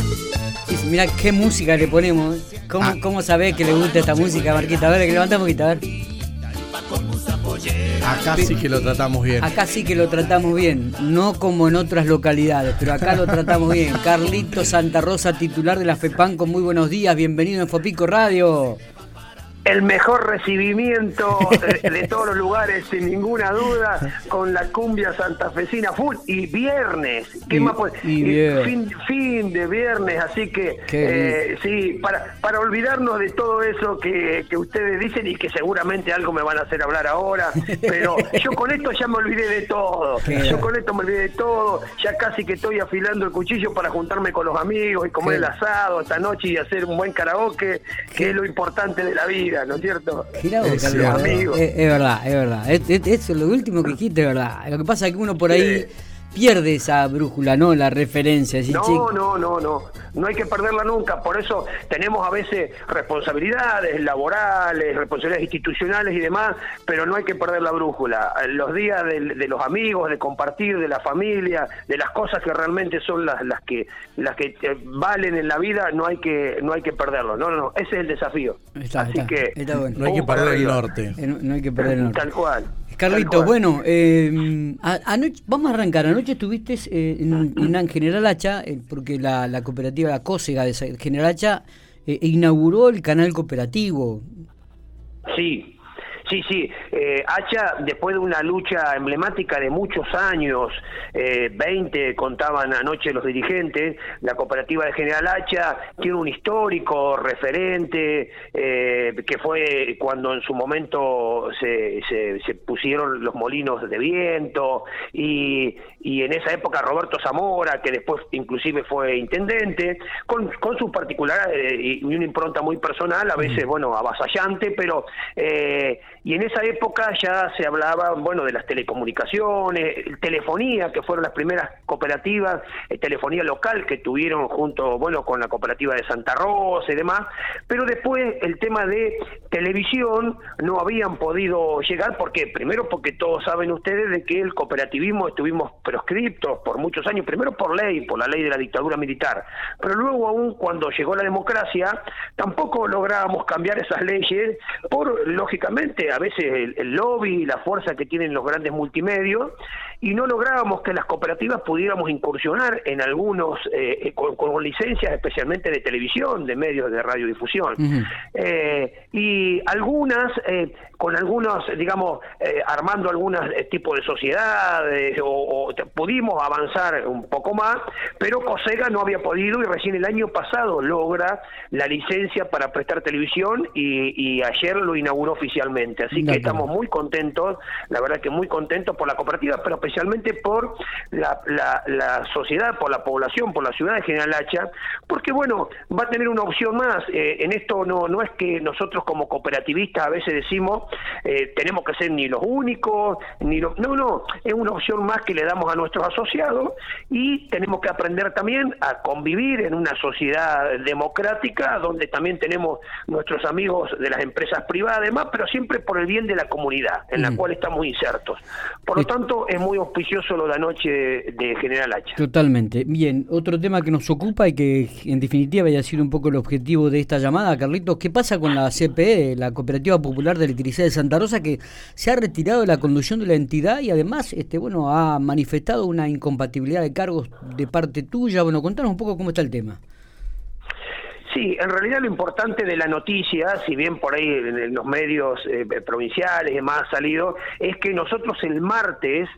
mirá. Mirá qué música le ponemos. ¿Cómo, Ah. cómo sabés que le gusta esta música, Marquita? A ver, que levanta un poquito, a ver. Acá sí que lo tratamos bien. Acá sí que lo tratamos bien, no como en otras localidades, pero acá lo tratamos bien. Carlito Santa Rosa, titular de la FEPAN, con muy buenos días, bienvenido en Fopico Radio. El mejor recibimiento de, de todos los lugares, sin ninguna duda, con la cumbia santafesina full y viernes. ¿Qué Y- más puede- y fin, fin de viernes, así que eh, sí, para, para olvidarnos de todo eso que, que ustedes dicen y que seguramente algo me van a hacer hablar ahora, pero yo con esto ya me olvidé de todo. Qué- Yo con esto me olvidé de todo, ya casi que estoy afilando el cuchillo para juntarme con los amigos y comer Qué- el asado esta noche y hacer un buen karaoke, que es lo importante de la vida, ¿no es cierto? Es eh, es, verdad, es verdad. Es, es- lo último que dijiste es verdad. Lo que pasa es que uno por ahí pierde esa brújula, ¿no? La referencia. No, no, no, no. No hay que perderla nunca. Por eso tenemos a veces responsabilidades laborales, responsabilidades institucionales y demás, pero no hay que perder la brújula. Los días de, los amigos, de compartir, de la familia, de las cosas que realmente son las, las que las que eh, valen en la vida, no hay que no hay que perderlo. No, no, no. Ese es el desafío. Está, Así está, que está bueno. No hay que perder el norte. Eh, no, no hay que perder el norte. Tal cual. Carlito, bueno, eh, anoche, vamos a arrancar. Anoche estuviste eh, en, en General Hacha, eh, porque la, la cooperativa La Cósega de General Hacha eh, inauguró el canal cooperativo. Sí, sí, sí. Eh, Hacha, después de una lucha emblemática de muchos años, eh, 20 contaban anoche los dirigentes, la cooperativa de General Hacha tiene un histórico referente eh, que fue cuando en su momento se, se- se pusieron los molinos de viento y, y en esa época Roberto Zamora, que después inclusive fue intendente, con, con sus particularidades y una impronta muy personal, a veces, bueno, avasallante, pero... eh, y en esa época ya se hablaba, bueno, de las telecomunicaciones, telefonía, que fueron las primeras cooperativas, eh, telefonía local que tuvieron junto, bueno, con la cooperativa de Santa Rosa y demás, pero después el tema de televisión no habían podido llegar, porque primero porque todos saben ustedes de que el cooperativismo estuvimos proscriptos por muchos años, primero por ley, por la ley de la dictadura militar, pero luego aún cuando llegó la democracia, tampoco lográbamos cambiar esas leyes por, lógicamente, a veces el, el lobby y la fuerza que tienen los grandes multimedios, y no lográbamos que las cooperativas pudiéramos incursionar en algunos, eh, eh, con, con licencias especialmente de televisión, de medios de radiodifusión. Ujú. Eh, y algunas, eh, con algunos, digamos, armando algunos tipos de sociedades, o, pudimos avanzar un poco más, pero COSEGA no había podido y recién el año pasado logra la licencia para prestar televisión y, y ayer lo inauguró oficialmente. Así que estamos muy contentos, la verdad que muy contentos por la cooperativa, pero especialmente por la, la- la sociedad, por la población, por la ciudad de General Hacha, porque bueno, va a tener una opción más. Eh, en esto no, no es que nosotros como cooperativistas a veces decimos eh, tenemos que ser ni los únicos, ni los... No, no, es una opción más que le damos a nuestros asociados y tenemos que aprender también a convivir en una sociedad democrática donde también tenemos nuestros amigos de las empresas privadas además, pero siempre por el bien de la comunidad en la Mm. cual estamos insertos. Por lo tanto, es muy auspicioso lo de anoche de, de General Hacha. Totalmente. Bien, otro tema que nos ocupa y que en definitiva haya sido un poco el objetivo de esta llamada, Carlitos, ¿qué pasa con la CPE, la Cooperativa Popular de Electricidad de Santa Rosa, que se ha retirado de la conducción de la entidad y además este, bueno, ha manifestado una incompatibilidad de cargos de parte tuya? Bueno, contanos un poco cómo está el tema. Sí, en realidad lo importante de la noticia, si bien por ahí en los medios eh, provinciales y demás ha salido, es que nosotros el martes,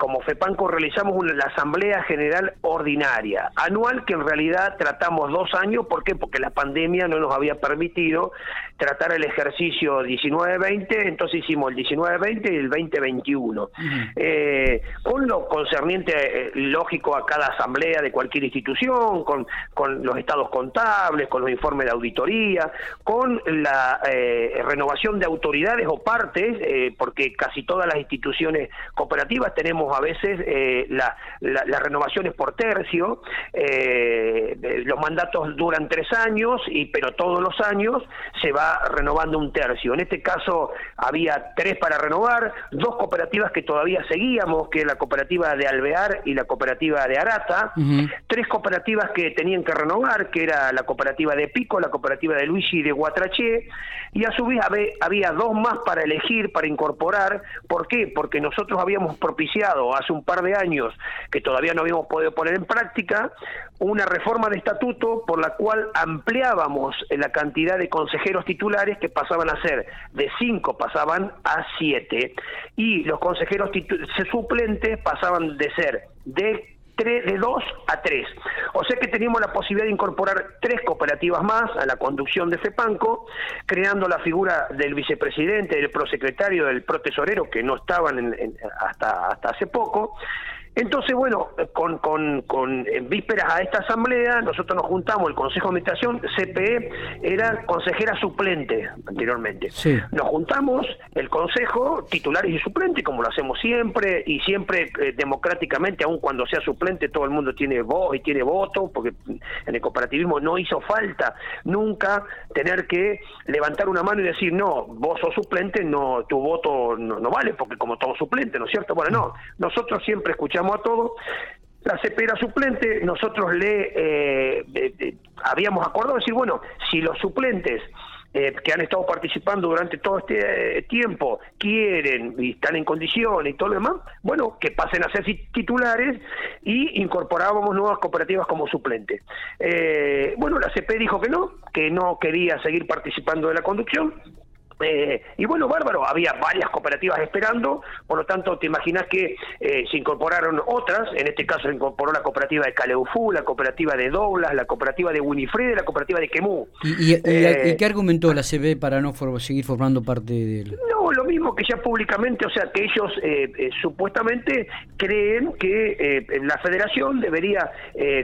como FEPANCO, realizamos una, la Asamblea General Ordinaria, anual que en realidad tratamos dos años, ¿por qué? Porque la pandemia no nos había permitido tratar el ejercicio 19-20, entonces hicimos el 19-20 y el 20-21. Eh, con lo concerniente, eh, lógico, a cada asamblea de cualquier institución, con, con los estados contables, con los informes de auditoría, con la eh, renovación de autoridades o partes, eh, porque casi todas las instituciones cooperativas tenemos a veces eh, las renovaciones por tercio, eh, los mandatos duran tres años, y pero todos los años se va renovando un tercio. En este caso había tres para renovar, dos cooperativas que todavía seguíamos, que la cooperativa de Alvear y la cooperativa de Arata, tres cooperativas que tenían que renovar, que era la cooperativa de Pico, la cooperativa de Luigi y de Guatraché, y a su vez había dos más para elegir, para incorporar. ¿Por qué? Porque nosotros habíamos propiciado hace un par de años, que todavía no habíamos podido poner en práctica, una reforma de estatuto por la cual ampliábamos la cantidad de consejeros titulares que pasaban a ser de cinco, pasaban a siete, y los consejeros suplentes pasaban de ser de de 2 a 3. O sea que teníamos la posibilidad de incorporar tres cooperativas más a la conducción de FEPANCO, creando la figura del vicepresidente, del prosecretario, del protesorero, que no estaban hasta, hasta hace poco, entonces, bueno, con, con, con en vísperas a esta asamblea, nosotros nos juntamos, el Consejo de Administración, CPE era consejera suplente anteriormente. Nos juntamos, el Consejo, titulares y suplentes, como lo hacemos siempre, y siempre eh, democráticamente, aun cuando sea suplente, todo el mundo tiene voz y tiene voto, porque en el cooperativismo no hizo falta nunca tener que levantar una mano y decir, no, vos sos suplente, no tu voto no, no vale, porque como todos suplentes, ¿no es cierto? Bueno, no, nosotros siempre escuchamos a todo. La CP era suplente, nosotros le eh, habíamos acordado decir, bueno, si los suplentes eh, que han estado participando durante todo este eh, tiempo quieren y están en condiciones y todo lo demás, bueno, que pasen a ser titulares y incorporábamos nuevas cooperativas como suplente. bueno, la CP dijo que no, que no quería seguir participando de la conducción, eh, y bueno, bárbaro, había varias cooperativas esperando, por lo tanto te imaginas que eh, se incorporaron otras, en este caso se incorporó la cooperativa de Caleufú, la cooperativa de Doblas, la cooperativa de Winifred, la cooperativa de Quemú. ¿Y, eh, qué argumentó la CB para no seguir formando parte del...? No, mismo que ya públicamente, o sea, que ellos supuestamente creen que la federación debería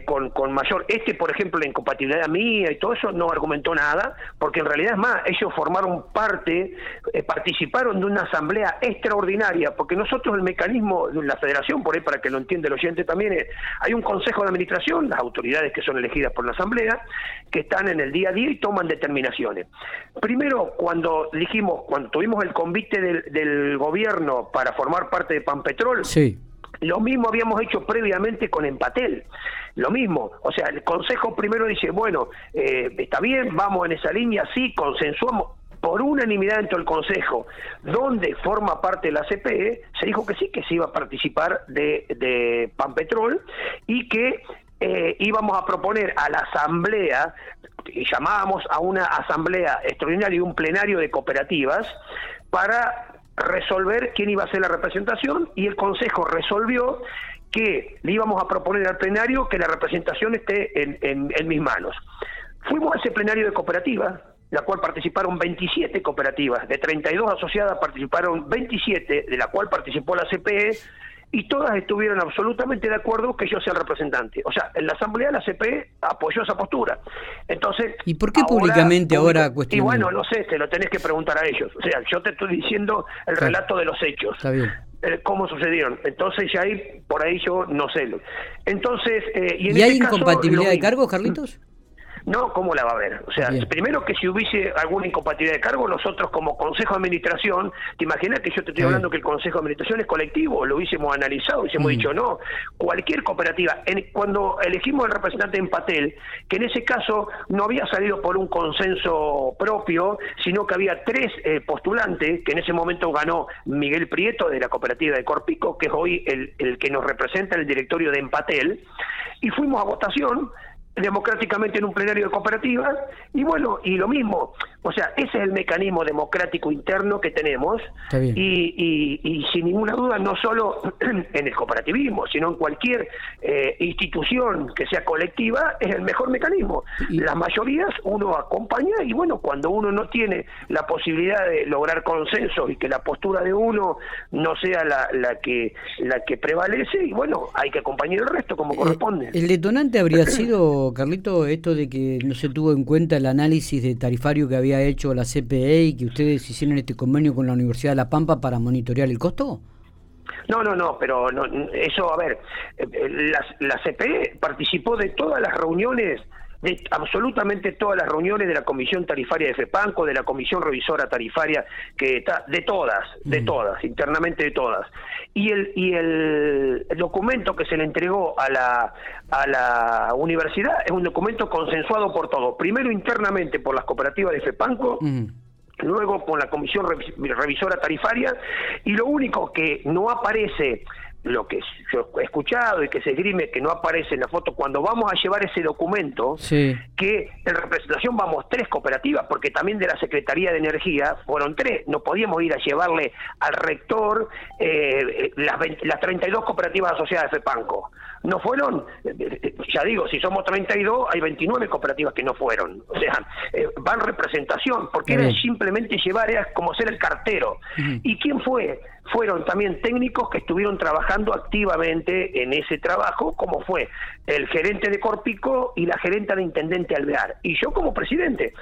con, con mayor, este por ejemplo la incompatibilidad mía y todo eso no argumentó nada, porque en realidad es más, ellos formaron parte eh, participaron de una asamblea extraordinaria, porque nosotros el mecanismo de la federación, por ahí para que lo entienda el oyente también, es, hay un consejo de administración, las autoridades que son elegidas por la asamblea, que están en el día a día y toman determinaciones. Primero, cuando dijimos, cuando tuvimos el convite del, del gobierno para formar parte de Panpetrol, sí. Lo mismo habíamos hecho previamente con Empatel. Lo mismo. O sea, el Consejo primero dice, bueno, eh, está bien, vamos en esa línea, sí, consensuamos por unanimidad dentro del Consejo, donde forma parte de la CPE, se dijo que sí, que se iba a participar de, de Panpetrol y que eh, íbamos a proponer a la Asamblea, y llamábamos a una Asamblea extraordinaria y un plenario de cooperativas, para resolver quién iba a ser la representación y el Consejo resolvió que le íbamos a proponer al plenario que la representación esté en, en, en mis manos. Fuimos a ese plenario de cooperativas, la cual participaron 27 cooperativas, de 32 asociadas participaron 27, de la cual participó la CPE, y todas estuvieron absolutamente de acuerdo que yo sea el representante. O sea, en la asamblea la CPE apoyó esa postura. Entonces, ¿y por qué públicamente ahora cuestionan? Y bueno, no sé, te lo tenés que preguntar a ellos. O sea, yo te estoy diciendo el relato de los hechos. Está bien eh, cómo sucedieron. Entonces ya ahí, por ahí yo no sé. Entonces, eh, y, hay este incompatibilidad de cargos, Carlitos? No, ¿cómo la va a haber? O sea, primero que si hubiese alguna incompatibilidad de cargo, nosotros como Consejo de Administración, te imaginas que yo te estoy hablando que el Consejo de Administración es colectivo, lo hubiésemos analizado, hubiésemos mm. dicho, no, cualquier cooperativa, cuando elegimos al representante en Patel, que en ese caso no había salido por un consenso propio, sino que había tres eh, postulantes, que en ese momento ganó Miguel Prieto de la cooperativa de Corpico, que es hoy el, el que nos representa en el directorio de Empatel, y fuimos a votación, democráticamente en un plenario de cooperativas y bueno, y lo mismo, o sea, ese es el mecanismo democrático interno que tenemos y, y, sin ninguna duda no solo en el cooperativismo, sino en cualquier eh, institución que sea colectiva es el mejor mecanismo. Las mayorías uno acompaña y bueno, cuando uno no tiene la posibilidad de lograr consenso y que la postura de uno no sea la, la que la que prevalece y bueno, hay que acompañar el resto como eh, corresponde. El detonante habría sido Carlito, esto de que no se tuvo en cuenta el análisis de tarifario que había hecho la CPE y que ustedes hicieron este convenio con la Universidad de La Pampa para monitorear el costo? No, no, no, pero no, eso, a ver, eh, la, la CPE participó de todas las reuniones de absolutamente todas las reuniones de la Comisión Tarifaria de FEPANCO, de la Comisión Revisora Tarifaria, que está, de todas, de todas, internamente de todas. Y el, y el, documento que se le entregó a la, a la universidad es un documento consensuado por todos, primero internamente por las cooperativas de FEPANCO, luego con la Comisión Revisora Tarifaria, y lo único que no aparece lo que yo he escuchado y que se esgrime que no aparece en la foto, cuando vamos a llevar ese documento, que en representación vamos tres cooperativas, porque también de la Secretaría de Energía fueron tres, no podíamos ir a llevarle al rector eh, las, las 32 cooperativas asociadas de FEPANCO. No fueron, ya digo, si somos 32, hay 29 cooperativas que no fueron. O sea, eh, van representación, porque era simplemente llevar, era como ser el cartero. ¿Y quién fue? Fueron también técnicos que estuvieron trabajando activamente en ese trabajo, como fue el gerente de Corpico y la gerente de Intendente Alvear. Y yo como presidente,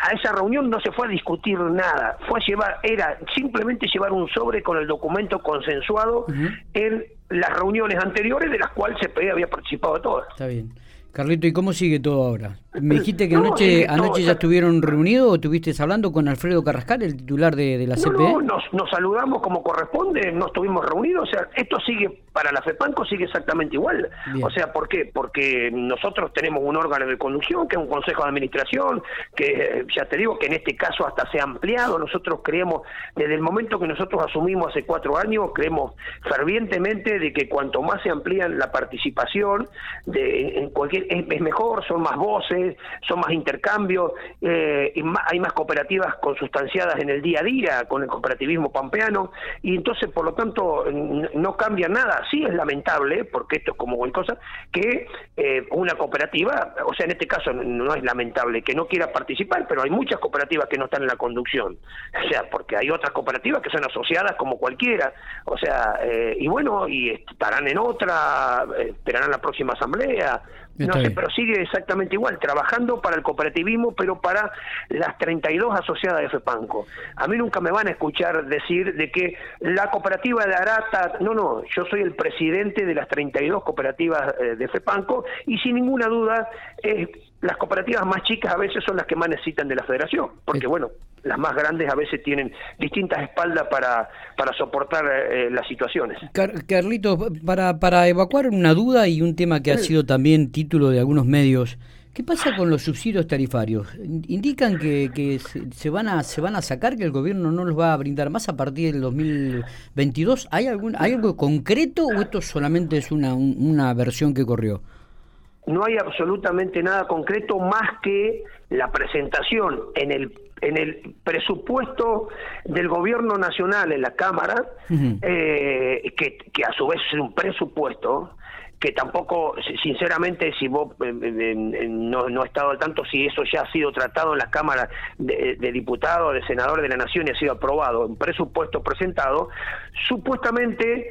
a esa reunión no se fue a discutir nada, fue a llevar, era simplemente llevar un sobre con el documento consensuado en las reuniones anteriores de las cuales CPE había participado todas. Está bien. Carlito, ¿y cómo sigue todo ahora? Me dijiste que anoche, anoche ya estuvieron reunidos o estuviste hablando con Alfredo Carrascal, el titular de, la CPE. No, nos, nos, saludamos como corresponde, no estuvimos reunidos, o sea, esto sigue, para la FEPANCO sigue exactamente igual. O sea, ¿por qué? Porque nosotros tenemos un órgano de conducción, que es un consejo de administración, que ya te digo que en este caso hasta se ha ampliado, nosotros creemos, desde el momento que nosotros asumimos hace cuatro años, creemos fervientemente de que cuanto más se amplían la participación de, en cualquier es, mejor, son más voces, son más intercambios, eh, hay más cooperativas consustanciadas en el día a día con el cooperativismo pampeano, y entonces, por lo tanto, no cambia nada. Sí es lamentable, porque esto es como cualquier cosa, que eh, una cooperativa, o sea, en este caso no es lamentable que no quiera participar, pero hay muchas cooperativas que no están en la conducción, o sea, porque hay otras cooperativas que son asociadas como cualquiera, o sea, eh, y bueno, y estarán en otra, esperarán la próxima asamblea, no sé, pero sigue exactamente igual, trabajando para el cooperativismo, pero para las 32 asociadas de FEPANCO. A mí nunca me van a escuchar decir de que la cooperativa de Arata, no, no, yo soy el presidente de las 32 cooperativas eh, de FEPANCO y sin ninguna duda eh, las cooperativas más chicas a veces son las que más necesitan de la federación, porque bueno, las más grandes a veces tienen distintas espaldas para, para soportar eh, las situaciones. Carlito, para, para evacuar una duda y un tema que ha sido también título de algunos medios, ¿qué pasa con los subsidios tarifarios? ¿Indican que, que se, van a, se van a sacar, que el gobierno no los va a brindar más a partir del 2022? ¿Hay, algún, ¿hay algo concreto o esto solamente es una, una versión que corrió? No hay absolutamente nada concreto más que la presentación en el en el presupuesto del gobierno nacional en la Cámara, eh, que, que, a su vez es un presupuesto, que tampoco, sinceramente, si vos eh, eh, no, no he estado al tanto si eso ya ha sido tratado en la Cámara de, de Diputados, de Senadores de la Nación y ha sido aprobado, en presupuesto presentado, supuestamente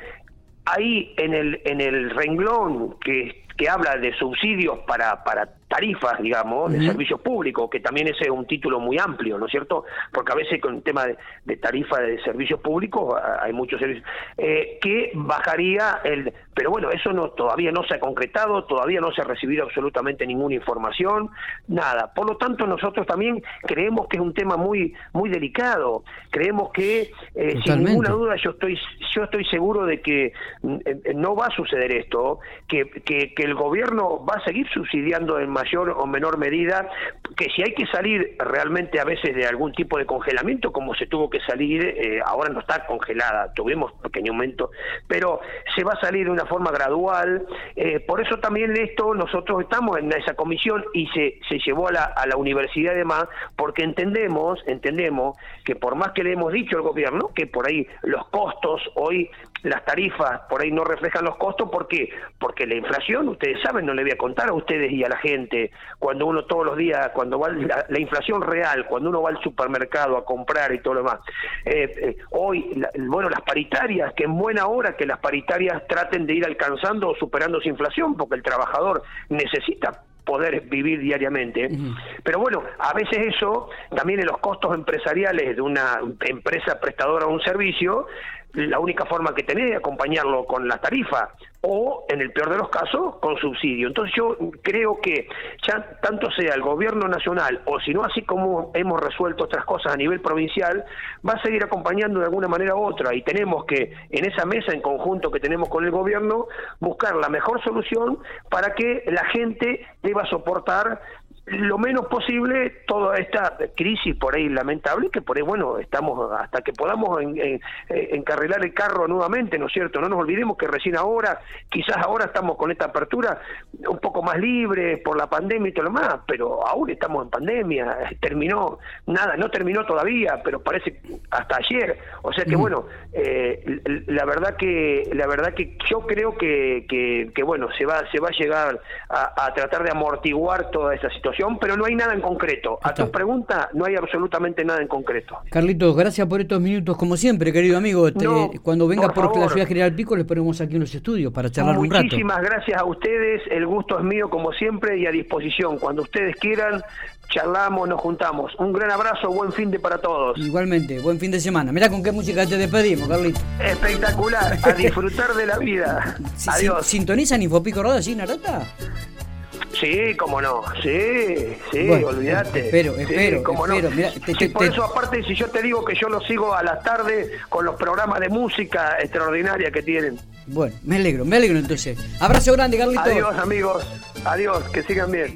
ahí en el, en el renglón que, que habla de subsidios para, para tarifas, digamos, de servicios públicos, que también ese es un título muy amplio, ¿no es cierto? Porque a veces con el tema de, tarifa de servicios públicos hay muchos servicios, eh, que bajaría el... Pero bueno, eso no todavía no se ha concretado, todavía no se ha recibido absolutamente ninguna información, nada. Por lo tanto, nosotros también creemos que es un tema muy muy delicado. Creemos que, eh, sin ninguna duda, yo estoy yo estoy seguro de que mm, eh, no va a suceder esto, que, que, que el gobierno va a seguir subsidiando en mayor o menor medida, que si hay que salir realmente a veces de algún tipo de congelamiento, como se tuvo que salir, eh, ahora no está congelada, tuvimos un pequeño aumento, pero se va a salir de una forma gradual, eh, por eso también esto nosotros estamos en esa comisión y se, se llevó a la, a la universidad y demás, porque entendemos, entendemos que por más que le hemos dicho al gobierno, que por ahí los costos hoy las tarifas por ahí no reflejan los costos, ¿por qué? Porque la inflación, ustedes saben, no le voy a contar a ustedes y a la gente, cuando uno todos los días, cuando va la, inflación real, cuando uno va al supermercado a comprar y todo lo demás, eh, eh, hoy, bueno, las paritarias, que en buena hora que las paritarias traten de ir alcanzando o superando su inflación, porque el trabajador necesita poder vivir diariamente. Pero bueno, a veces eso, también en los costos empresariales de una empresa prestadora de un servicio, la única forma que tenés de acompañarlo con la tarifa o, en el peor de los casos, con subsidio. Entonces yo creo que ya tanto sea el gobierno nacional o si no así como hemos resuelto otras cosas a nivel provincial, va a seguir acompañando de alguna manera u otra y tenemos que en esa mesa en conjunto que tenemos con el gobierno buscar la mejor solución para que la gente deba soportar lo menos posible toda esta crisis por ahí lamentable que por ahí bueno estamos hasta que podamos en, encarrilar el carro nuevamente no es cierto no nos olvidemos que recién ahora quizás ahora estamos con esta apertura un poco más libre por la pandemia y todo lo demás pero aún estamos en pandemia terminó nada no terminó todavía pero parece hasta ayer. O sea que mm. bueno eh, la verdad que la verdad que yo creo que, que, bueno se va se va a llegar a tratar de amortiguar toda esa situación pero no hay nada en concreto. A tu pregunta, no hay absolutamente nada en concreto. Carlitos, gracias por estos minutos, como siempre, querido amigo. cuando venga por, la ciudad General Pico, les ponemos aquí unos estudios para charlar un rato. Muchísimas gracias a ustedes. El gusto es mío, como siempre, y a disposición. Cuando ustedes quieran, charlamos, nos juntamos. Un gran abrazo, buen fin de para todos. Igualmente, buen fin de semana. Mira con qué música te despedimos, Carlitos. Espectacular, a disfrutar de la vida. Adiós. ¿Sintonizan Infopico Roda, sí, Narata? Sí, cómo no, sí, sí, olvídate. Espero, espero, cómo No. por eso, aparte, si yo te digo que yo lo sigo a la tarde con los programas de música extraordinaria que tienen. Bueno, me alegro, me alegro entonces. Abrazo grande, Carlitos. Adiós, amigos. Adiós, que sigan bien.